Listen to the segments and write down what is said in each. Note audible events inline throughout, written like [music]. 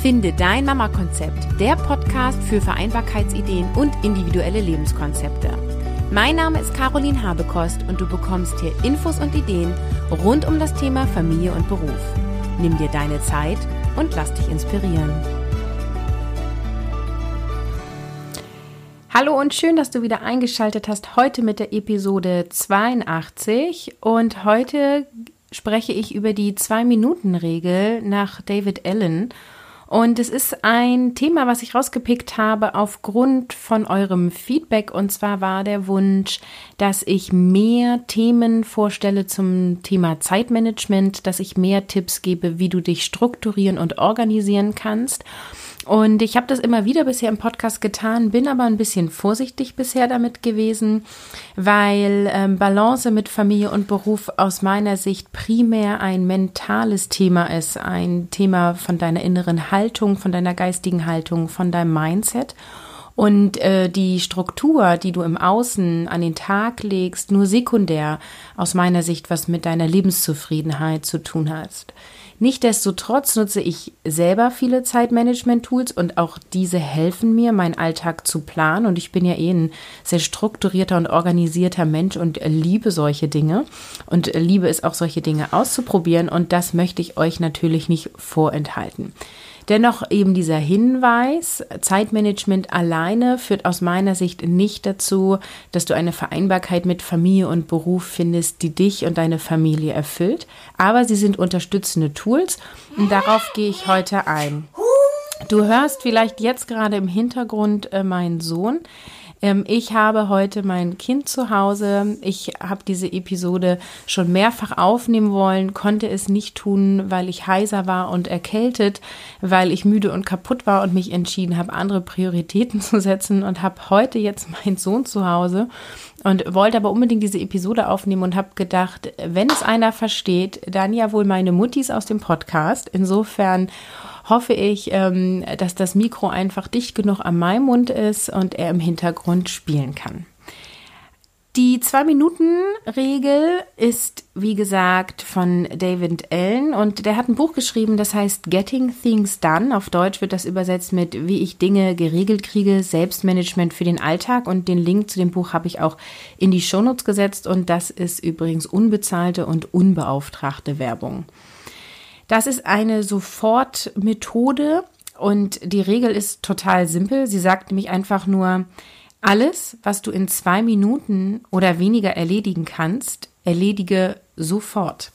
Finde dein Mama-Konzept, der Podcast für Vereinbarkeitsideen und individuelle Lebenskonzepte. Mein Name ist Caroline Habekost und du bekommst hier Infos und Ideen rund um das Thema Familie und Beruf. Nimm dir deine Zeit und lass dich inspirieren. Hallo und schön, dass du wieder eingeschaltet hast heute mit der Episode 82 und heute spreche ich über die Zwei-Minuten-Regel nach David Allen und es ist ein Thema, was ich rausgepickt habe aufgrund von eurem Feedback. Und zwar war der Wunsch, dass ich mehr Themen vorstelle zum Thema Zeitmanagement, dass ich mehr Tipps gebe, wie du dich strukturieren und organisieren kannst. Und ich habe das immer wieder bisher im Podcast getan, bin aber ein bisschen vorsichtig bisher damit gewesen, weil ähm, Balance mit Familie und Beruf aus meiner Sicht primär ein mentales Thema ist, ein Thema von deiner inneren Haltung, von deiner geistigen Haltung, von deinem Mindset. Und äh, die Struktur, die du im Außen an den Tag legst, nur sekundär aus meiner Sicht was mit deiner Lebenszufriedenheit zu tun hast. Nichtsdestotrotz nutze ich selber viele Zeitmanagement-Tools und auch diese helfen mir, meinen Alltag zu planen. Und ich bin ja eh ein sehr strukturierter und organisierter Mensch und liebe solche Dinge und liebe es auch, solche Dinge auszuprobieren. Und das möchte ich euch natürlich nicht vorenthalten. Dennoch eben dieser Hinweis, Zeitmanagement alleine führt aus meiner Sicht nicht dazu, dass du eine Vereinbarkeit mit Familie und Beruf findest, die dich und deine Familie erfüllt. Aber sie sind unterstützende Tools und darauf gehe ich heute ein. Du hörst vielleicht jetzt gerade im Hintergrund äh, meinen Sohn. Ähm, ich habe heute mein Kind zu Hause. Ich habe diese Episode schon mehrfach aufnehmen wollen, konnte es nicht tun, weil ich heiser war und erkältet, weil ich müde und kaputt war und mich entschieden habe, andere Prioritäten [laughs] zu setzen und habe heute jetzt meinen Sohn zu Hause und wollte aber unbedingt diese Episode aufnehmen und habe gedacht, wenn es einer versteht, dann ja wohl meine Muttis aus dem Podcast. Insofern hoffe ich, ähm, dass das Mikro einfach dicht genug meinem Mund ist und er im Hintergrund spielen kann. Die Zwei-Minuten-Regel ist, wie gesagt, von David Allen und der hat ein Buch geschrieben, das heißt Getting Things Done. Auf Deutsch wird das übersetzt mit Wie ich Dinge geregelt kriege, Selbstmanagement für den Alltag und den Link zu dem Buch habe ich auch in die Shownotes gesetzt und das ist übrigens unbezahlte und unbeauftragte Werbung. Das ist eine Sofortmethode und die Regel ist total simpel. Sie sagt nämlich einfach nur, alles, was du in zwei Minuten oder weniger erledigen kannst, erledige sofort.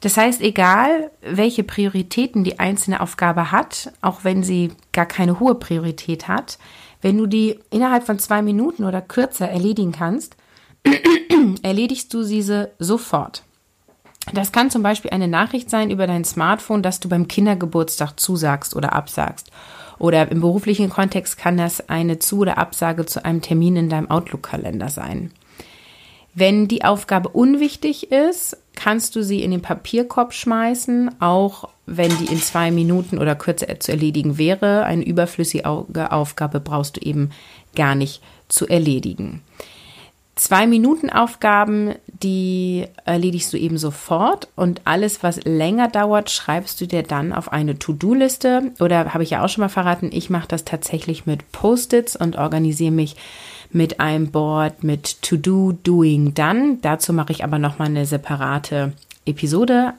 Das heißt, egal welche Prioritäten die einzelne Aufgabe hat, auch wenn sie gar keine hohe Priorität hat, wenn du die innerhalb von zwei Minuten oder kürzer erledigen kannst, [clears throat] erledigst du diese sofort. Das kann zum Beispiel eine Nachricht sein über dein Smartphone, dass du beim Kindergeburtstag zusagst oder absagst. Oder im beruflichen Kontext kann das eine Zu- oder Absage zu einem Termin in deinem Outlook-Kalender sein. Wenn die Aufgabe unwichtig ist, kannst du sie in den Papierkorb schmeißen, auch wenn die in zwei Minuten oder kürzer zu erledigen wäre. Eine überflüssige Aufgabe brauchst du eben gar nicht zu erledigen. Zwei Minuten Aufgaben, die erledigst du eben sofort und alles, was länger dauert, schreibst du dir dann auf eine To-Do-Liste oder habe ich ja auch schon mal verraten, ich mache das tatsächlich mit Post-its und organisiere mich mit einem Board mit To-Do, Doing, Done. Dazu mache ich aber nochmal eine separate Episode.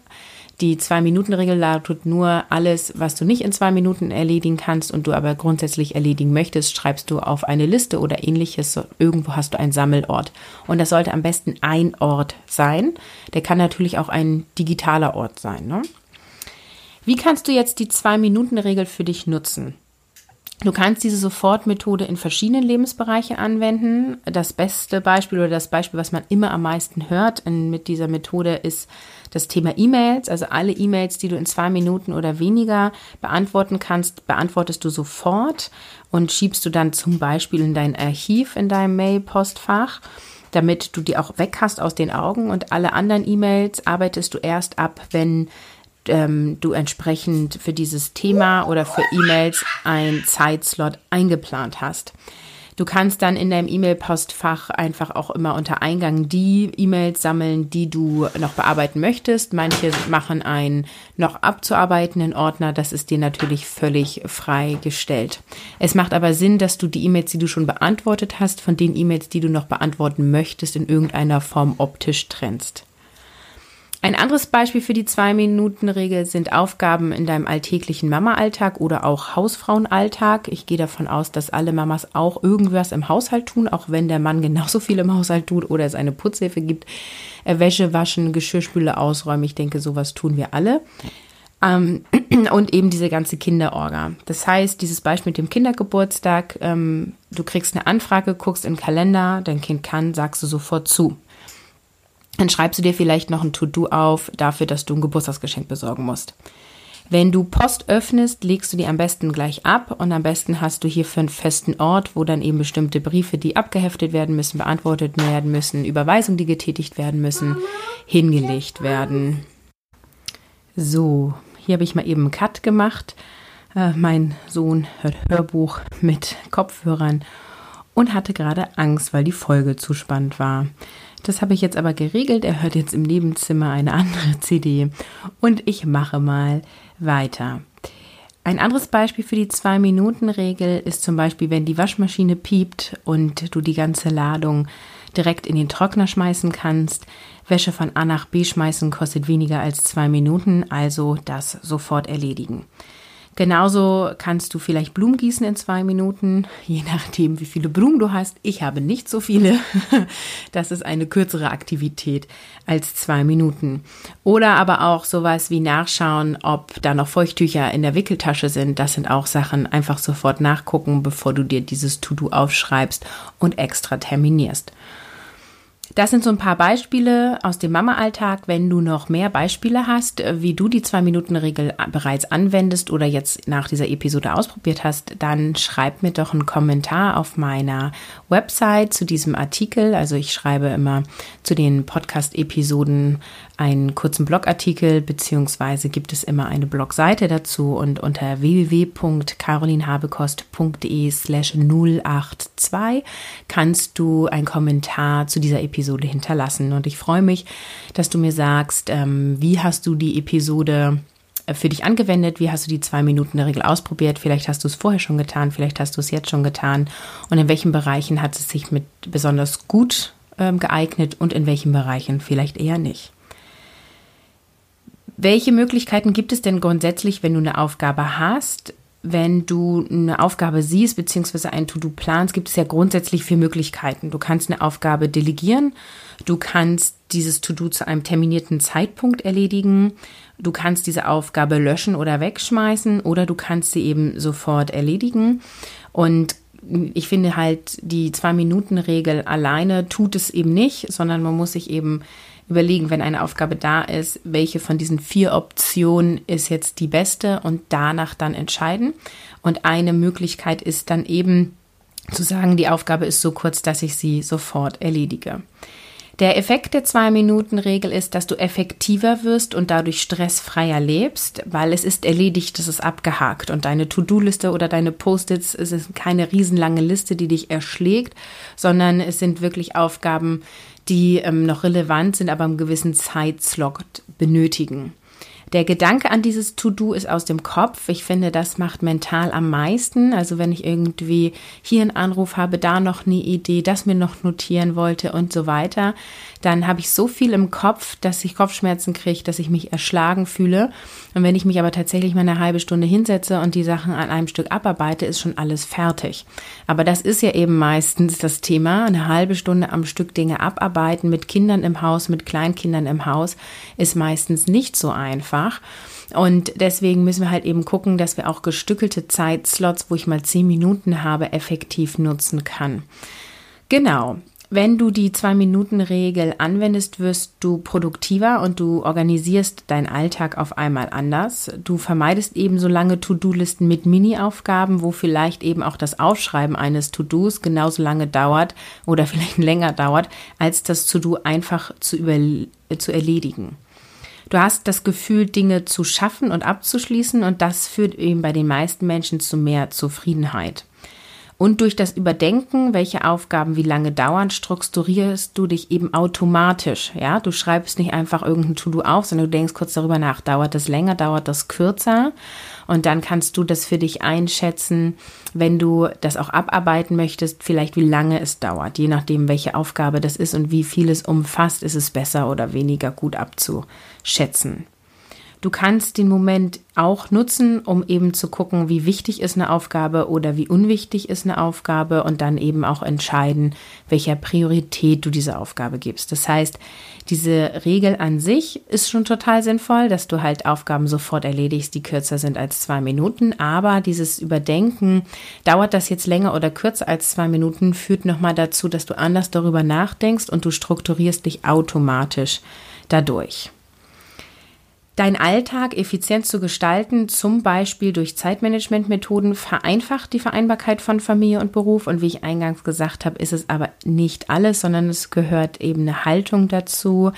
Die Zwei-Minuten-Regel lautet nur, alles, was du nicht in zwei Minuten erledigen kannst und du aber grundsätzlich erledigen möchtest, schreibst du auf eine Liste oder ähnliches. Irgendwo hast du einen Sammelort. Und das sollte am besten ein Ort sein. Der kann natürlich auch ein digitaler Ort sein. Ne? Wie kannst du jetzt die Zwei-Minuten-Regel für dich nutzen? Du kannst diese Sofortmethode in verschiedenen Lebensbereichen anwenden. Das beste Beispiel oder das Beispiel, was man immer am meisten hört mit dieser Methode, ist das Thema E-Mails. Also alle E-Mails, die du in zwei Minuten oder weniger beantworten kannst, beantwortest du sofort und schiebst du dann zum Beispiel in dein Archiv in deinem Mail-Postfach damit du die auch weg hast aus den Augen und alle anderen E-Mails arbeitest du erst ab, wenn ähm, du entsprechend für dieses Thema oder für E-Mails ein Zeitslot eingeplant hast. Du kannst dann in deinem E-Mail-Postfach einfach auch immer unter Eingang die E-Mails sammeln, die du noch bearbeiten möchtest. Manche machen einen noch abzuarbeitenden Ordner. Das ist dir natürlich völlig frei gestellt. Es macht aber Sinn, dass du die E-Mails, die du schon beantwortet hast, von den E-Mails, die du noch beantworten möchtest, in irgendeiner Form optisch trennst. Ein anderes Beispiel für die Zwei-Minuten-Regel sind Aufgaben in deinem alltäglichen Mama-Alltag oder auch Hausfrauenalltag. Ich gehe davon aus, dass alle Mamas auch irgendwas im Haushalt tun, auch wenn der Mann [laughs] genauso viel im Haushalt tut oder es eine Putzhilfe gibt. Äh, Wäsche waschen, Geschirrspüle ausräumen. Ich denke, sowas tun wir alle. Ähm, [clears throat] und eben diese ganze Kinderorga. Das heißt, dieses Beispiel mit dem Kindergeburtstag, ähm, du kriegst eine Anfrage, guckst den Kalender, dein Kind kann, sagst du sofort zu. Dann schreibst du dir vielleicht noch ein To-Do auf dafür, dass du ein Geburtstagsgeschenk besorgen musst. Wenn du Post öffnest, legst du die am besten gleich ab und am besten hast du hier für einen festen Ort, wo dann eben bestimmte Briefe, die abgeheftet werden müssen, beantwortet werden müssen, Überweisungen, die getätigt werden müssen, hingelegt werden. So, hier habe ich mal eben einen Cut gemacht. Äh, mein Sohn hört Hörbuch mit Kopfhörern und hatte gerade Angst, weil die Folge zu spannend war. Das habe ich jetzt aber geregelt. Er hört jetzt im Nebenzimmer eine andere [laughs] CD und ich mache mal weiter. Ein anderes Beispiel für die Zwei-Minuten-Regel ist zum Beispiel, wenn die Waschmaschine piept und du die ganze Ladung direkt in den Trockner schmeißen kannst. Wäsche von A nach B schmeißen kostet weniger als zwei Minuten, also das sofort erledigen. Genauso kannst du vielleicht Blumen gießen in zwei Minuten, [laughs] je nachdem, wie viele Blumen du hast. Ich habe nicht so viele. [laughs] Das ist eine kürzere Aktivität als zwei Minuten. Oder aber auch sowas wie nachschauen, ob da noch Feuchttücher in der Wickeltasche sind. Das sind auch Sachen, einfach sofort nachgucken, bevor du dir dieses To-Do aufschreibst und extra terminierst. Das sind so ein paar Beispiele aus dem Mama-Alltag. Wenn du noch mehr Beispiele hast, äh, wie du die Zwei-Minuten-Regel bereits anwendest oder jetzt nach dieser Episode ausprobiert hast, dann schreib mir doch einen Kommentar auf meiner Website zu diesem Artikel. Also ich schreibe immer zu den Podcast-Episoden einen kurzen Blogartikel, beziehungsweise gibt es immer eine Blogseite dazu und unter www.carolinhabekost.de slash 082 kannst du einen Kommentar zu dieser Episode hinterlassen. Und ich freue mich, dass du mir sagst, ähm, wie hast du die Episode äh, für dich angewendet? Wie hast du die zwei Minuten Regel ausprobiert? Vielleicht hast du es vorher schon getan, vielleicht hast du es jetzt schon getan. Und in welchen Bereichen hat es sich mit besonders gut ähm, geeignet und in welchen Bereichen vielleicht eher nicht? Welche Möglichkeiten gibt es denn grundsätzlich, wenn du eine Aufgabe hast? Wenn du eine Aufgabe siehst, beziehungsweise ein To-Do planst, gibt es ja grundsätzlich vier Möglichkeiten. Du kannst eine Aufgabe delegieren, du kannst dieses To-Do zu einem terminierten Zeitpunkt erledigen, du kannst diese Aufgabe löschen oder wegschmeißen oder du kannst sie eben sofort erledigen. Und ich finde halt, die Zwei-Minuten-Regel alleine tut es eben nicht, sondern man muss sich eben überlegen, wenn eine Aufgabe da ist, welche von diesen vier Optionen ist jetzt die beste und danach dann entscheiden. Und eine Möglichkeit ist dann eben zu sagen, die Aufgabe ist so kurz, dass ich sie sofort erledige. Der Effekt der Zwei-Minuten-Regel ist, dass du effektiver wirst und dadurch stressfreier lebst, weil es ist erledigt, es ist abgehakt und deine To-Do-Liste oder deine Post-its, ist keine riesenlange Liste, die dich erschlägt, sondern es sind wirklich Aufgaben, die ähm, noch relevant sind, aber einen gewissen Zeitslot benötigen. Der Gedanke an dieses To-Do ist aus dem Kopf. Ich finde, das macht mental am meisten. Also wenn ich irgendwie hier einen Anruf habe, da noch eine Idee, das mir noch notieren wollte und so weiter, dann habe ich so viel im Kopf, dass ich Kopfschmerzen kriege, dass ich mich erschlagen fühle. Und wenn ich mich aber tatsächlich mal eine halbe Stunde hinsetze und die Sachen an einem Stück abarbeite, ist schon alles fertig. Aber das ist ja eben meistens das Thema. Eine halbe Stunde am Stück Dinge abarbeiten mit Kindern im Haus, mit Kleinkindern im Haus, ist meistens nicht so einfach. Und deswegen müssen wir halt eben gucken, dass wir auch gestückelte Zeitslots, wo ich mal zehn Minuten habe, effektiv nutzen kann. Genau. Wenn du die Zwei-Minuten-Regel anwendest, wirst du produktiver und du organisierst deinen Alltag auf einmal anders. Du vermeidest eben so lange To-Do-Listen mit Mini-Aufgaben, wo vielleicht eben auch das Aufschreiben eines To-Dos genauso lange dauert oder [laughs] vielleicht länger dauert, als das To-Do einfach zu, zu erledigen. Du hast das Gefühl, Dinge zu schaffen und abzuschließen und das führt eben bei den meisten Menschen zu mehr Zufriedenheit. Und durch das Überdenken, welche Aufgaben wie lange dauern, strukturierst du dich eben automatisch. Ja, du schreibst nicht einfach irgendein To-Do auf, sondern du denkst kurz darüber nach, dauert das länger, dauert das kürzer. Und dann kannst du das für dich einschätzen, wenn du das auch abarbeiten möchtest, vielleicht wie lange es dauert. Je nachdem, welche Aufgabe das ist und wie viel es umfasst, ist es besser oder weniger gut abzuschätzen. Du kannst den Moment auch nutzen, um eben zu gucken, wie wichtig ist eine Aufgabe oder wie unwichtig ist eine Aufgabe und dann eben auch entscheiden, welcher Priorität du dieser Aufgabe gibst. Das heißt, diese Regel an sich ist schon total sinnvoll, dass du halt Aufgaben sofort erledigst, die kürzer sind als zwei Minuten. Aber dieses Überdenken, dauert das jetzt länger oder kürzer als zwei Minuten, führt nochmal dazu, dass du anders darüber nachdenkst und du strukturierst dich automatisch dadurch deinen Alltag effizient zu gestalten, zum Beispiel durch Zeitmanagementmethoden, vereinfacht die Vereinbarkeit von Familie und Beruf. Und wie ich eingangs gesagt habe, ist es aber nicht alles, sondern es gehört eben eine Haltung dazu,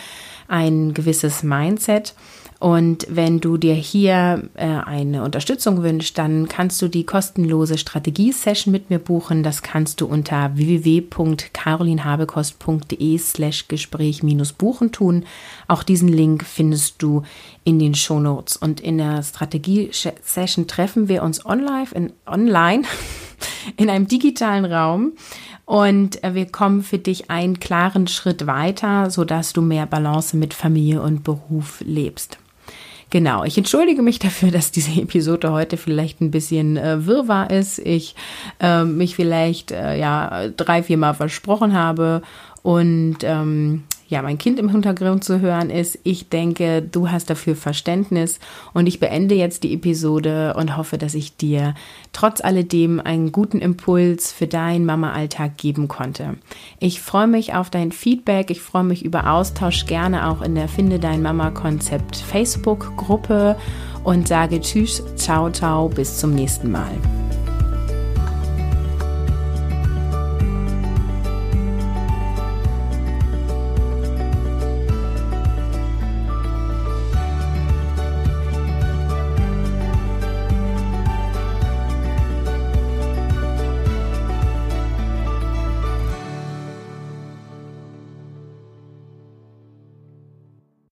ein gewisses Mindset. Und wenn du dir hier äh, eine Unterstützung wünschst, dann kannst du die kostenlose Strategie-Session mit mir buchen. Das kannst du unter www.carolinhabekost.de slash Gespräch minus buchen tun. Auch diesen Link findest du in den Shownotes. Und in der Strategie-Session treffen wir uns online, in, online [laughs] in einem digitalen Raum und äh, wir kommen für dich einen klaren Schritt weiter, sodass du mehr Balance mit Familie und Beruf lebst. Genau, ich entschuldige mich dafür, dass diese Episode heute vielleicht ein bisschen äh, wirrwarr ist. Ich äh, mich vielleicht äh, ja drei, vier Mal versprochen habe und ähm, ja, mein Kind im Hintergrund zu hören ist. Ich denke, du hast dafür Verständnis und ich beende jetzt die Episode und hoffe, dass ich dir trotz alledem einen guten Impuls für deinen Mama-Alltag geben konnte. Ich freue mich auf dein Feedback, ich freue mich über Austausch gerne auch in der Finde dein Mama-Konzept Facebook-Gruppe und sage Tschüss, ciao, ciao, bis zum nächsten Mal.